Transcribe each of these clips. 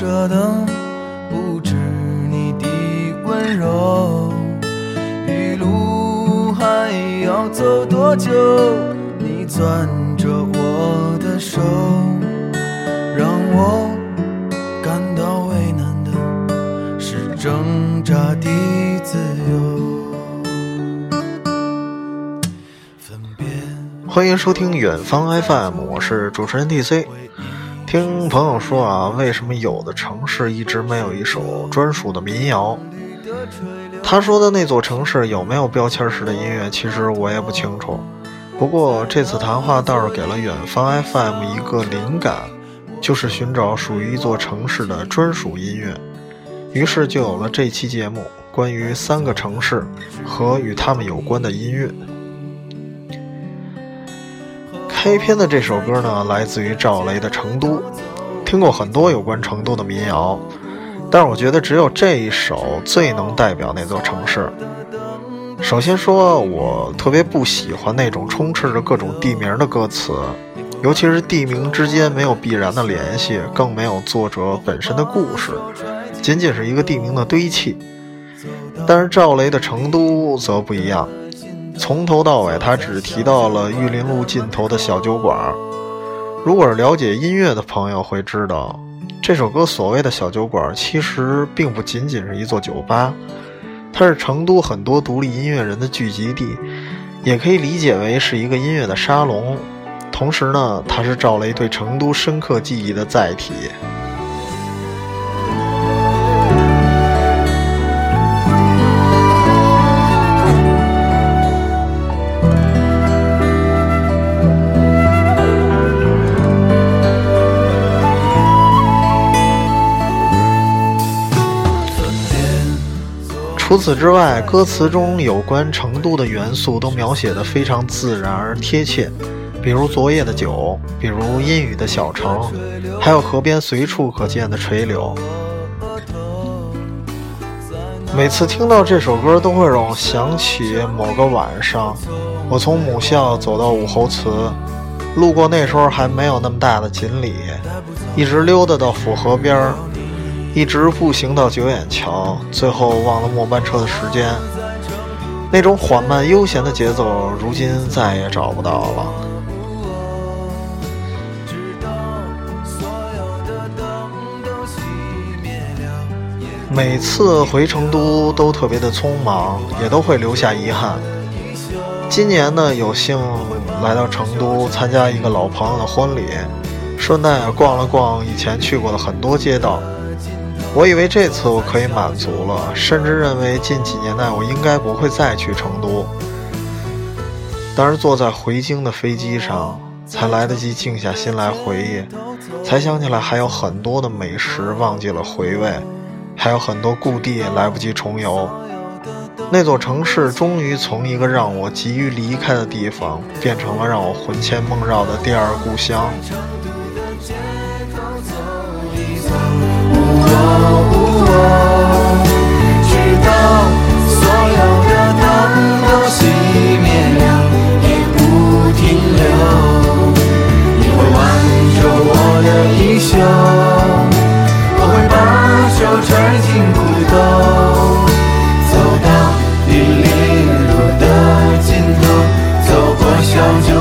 舍得不止你的温柔。一路还要走多久？你攥着我的手，让我感到为难的是挣扎的自由。分别欢迎收听远方 FM，我是主持人 DC。听朋友说啊，为什么有的城市一直没有一首专属的民谣？他说的那座城市有没有标签式的音乐，其实我也不清楚。不过这次谈话倒是给了远方 FM 一个灵感，就是寻找属于一座城市的专属音乐。于是就有了这期节目，关于三个城市和与他们有关的音乐。开篇的这首歌呢，来自于赵雷的《成都》。听过很多有关成都的民谣，但是我觉得只有这一首最能代表那座城市。首先说，我特别不喜欢那种充斥着各种地名的歌词，尤其是地名之间没有必然的联系，更没有作者本身的故事，仅仅是一个地名的堆砌。但是赵雷的《成都》则不一样。从头到尾，他只提到了玉林路尽头的小酒馆。如果是了解音乐的朋友会知道，这首歌所谓的小酒馆，其实并不仅仅是一座酒吧，它是成都很多独立音乐人的聚集地，也可以理解为是一个音乐的沙龙。同时呢，它是赵雷对成都深刻记忆的载体。除此之外，歌词中有关成都的元素都描写得非常自然而贴切，比如昨夜的酒，比如阴雨的小城，还有河边随处可见的垂柳。每次听到这首歌，都会让我想起某个晚上，我从母校走到武侯祠，路过那时候还没有那么大的锦里，一直溜达到府河边儿。一直步行到九眼桥，最后忘了末班车的时间。那种缓慢悠闲的节奏，如今再也找不到了。每次回成都都特别的匆忙，也都会留下遗憾。今年呢，有幸来到成都参加一个老朋友的婚礼，顺带逛了逛以前去过的很多街道。我以为这次我可以满足了，甚至认为近几年内我应该不会再去成都。但是坐在回京的飞机上，才来得及静下心来回忆，才想起来还有很多的美食忘记了回味，还有很多故地来不及重游。那座城市终于从一个让我急于离开的地方，变成了让我魂牵梦绕的第二故乡。就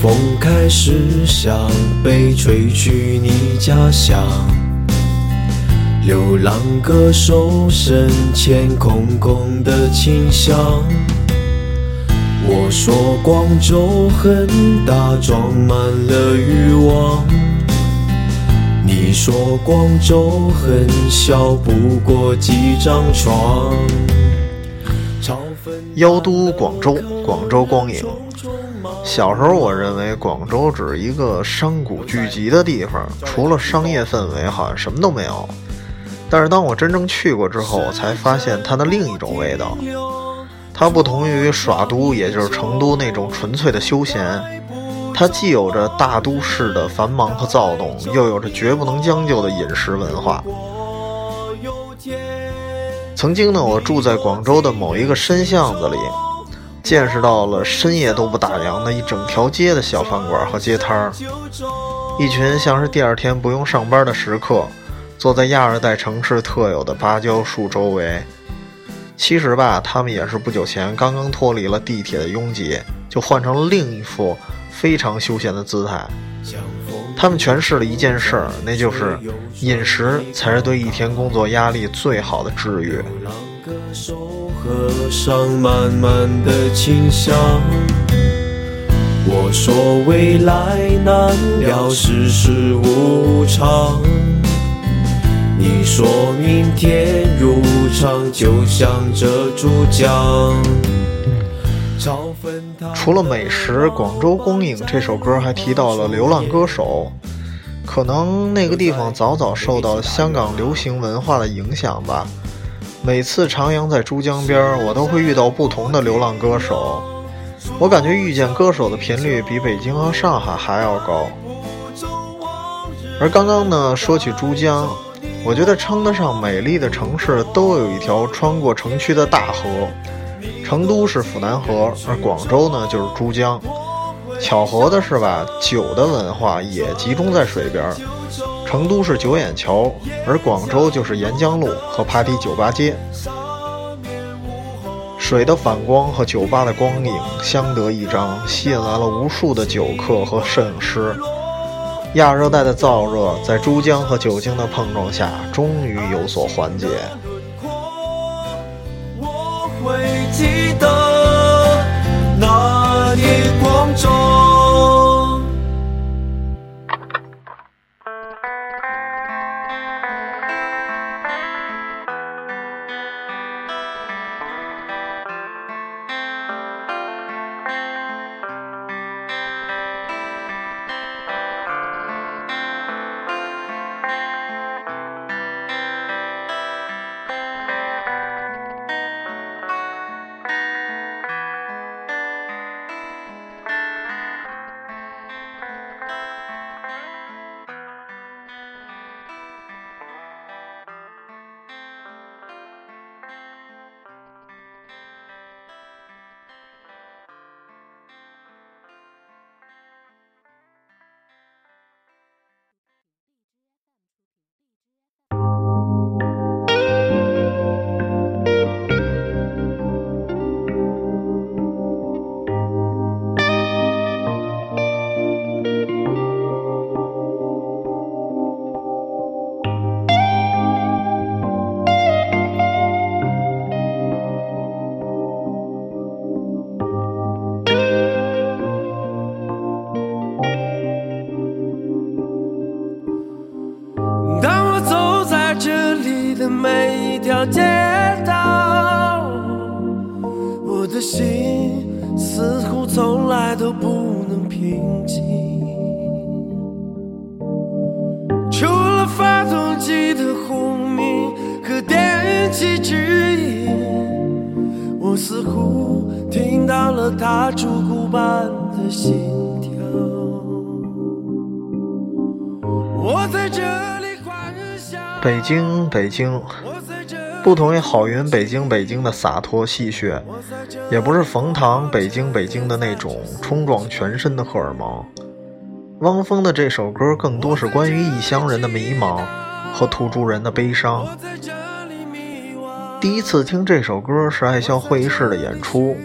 风开始向北吹去你家乡，流浪歌手身前空空的清香。我说广州很大，装满了欲望。你说广州很小，不过几张床。妖都广州，广州光影。小时候，我认为广州只是一个商贾聚集的地方，除了商业氛围，好像什么都没有。但是当我真正去过之后，才发现它的另一种味道。它不同于耍都，也就是成都那种纯粹的休闲，它既有着大都市的繁忙和躁动，又有着绝不能将就的饮食文化。曾经呢，我住在广州的某一个深巷子里，见识到了深夜都不打烊的一整条街的小饭馆和街摊儿，一群像是第二天不用上班的食客，坐在亚热带城市特有的芭蕉树周围。其实吧，他们也是不久前刚刚脱离了地铁的拥挤，就换成了另一副非常休闲的姿态。他们诠释了一件事儿，那就是饮食才是对一天工作压力最好的治愈。浪歌手喝上满满的清香。我说未来难料，世事无常。你说明天如常，就像这珠江。除了美食，《广州光影》这首歌还提到了流浪歌手，可能那个地方早早受到香港流行文化的影响吧。每次徜徉在珠江边儿，我都会遇到不同的流浪歌手。我感觉遇见歌手的频率比北京和上海还要高。而刚刚呢，说起珠江，我觉得称得上美丽的城市都有一条穿过城区的大河。成都是府南河，而广州呢就是珠江。巧合的是吧，酒的文化也集中在水边儿。成都是九眼桥，而广州就是沿江路和爬梯酒吧街。水的反光和酒吧的光影相得益彰，吸引来了无数的酒客和摄影师。亚热带的燥热在珠江和酒精的碰撞下，终于有所缓解。我会记得的心似乎从来都不能平静。除了发动机的轰鸣和电气指引，我似乎听到了它烛骨般的心跳。我在这里幻想，北京，北京，不同于郝云北京北京的洒脱戏谑，也不是冯唐北京北京的那种冲撞全身的荷尔蒙。汪峰的这首歌更多是关于异乡人的迷茫和土著人的悲伤。第一次听这首歌是爱笑会议室的演出，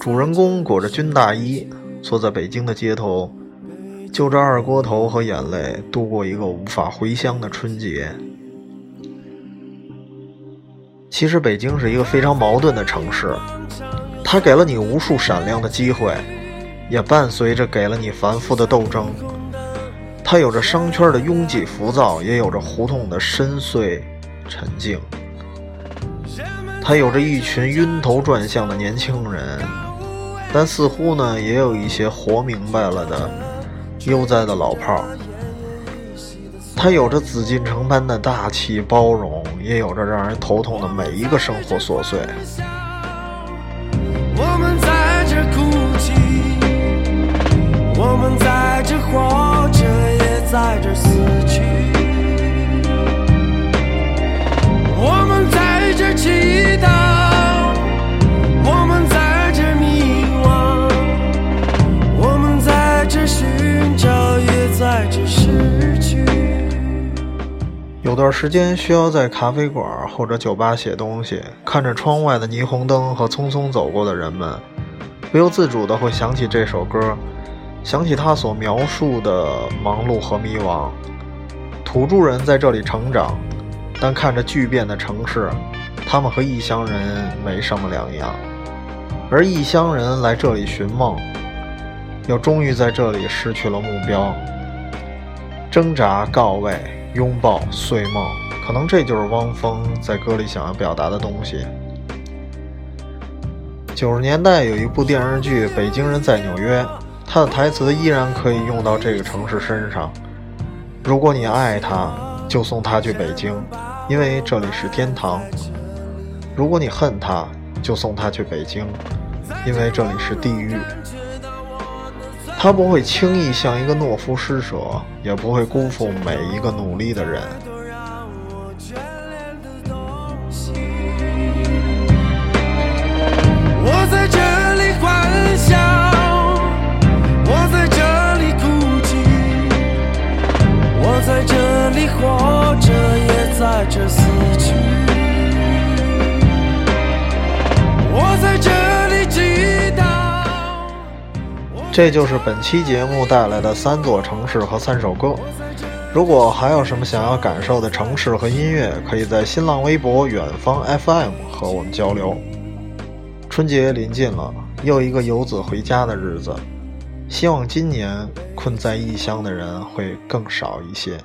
主人公裹着军大衣，坐在北京的街头，就着二锅头和眼泪度过一个无法回乡的春节。其实北京是一个非常矛盾的城市，它给了你无数闪亮的机会，也伴随着给了你繁复的斗争。它有着商圈的拥挤浮躁，也有着胡同的深邃沉静。它有着一群晕头转向的年轻人，但似乎呢，也有一些活明白了的悠哉的老炮儿。它有着紫禁城般的大气包容，也有着让人头痛的每一个生活琐碎。我们在这哭泣，我们在这活着，也在这死去。我们在这祈祷，有段时间需要在咖啡馆或者酒吧写东西，看着窗外的霓虹灯和匆匆走过的人们，不由自主地会想起这首歌，想起他所描述的忙碌和迷惘。土著人在这里成长，但看着巨变的城市，他们和异乡人没什么两样。而异乡人来这里寻梦，又终于在这里失去了目标，挣扎告慰。拥抱碎梦，可能这就是汪峰在歌里想要表达的东西。九十年代有一部电视剧《北京人在纽约》，他的台词依然可以用到这个城市身上。如果你爱他，就送他去北京，因为这里是天堂；如果你恨他，就送他去北京，因为这里是地狱。他不会轻易向一个懦夫施舍，也不会辜负每一个努力的人。这就是本期节目带来的三座城市和三首歌。如果还有什么想要感受的城市和音乐，可以在新浪微博远方 FM 和我们交流。春节临近了，又一个游子回家的日子。希望今年困在异乡的人会更少一些。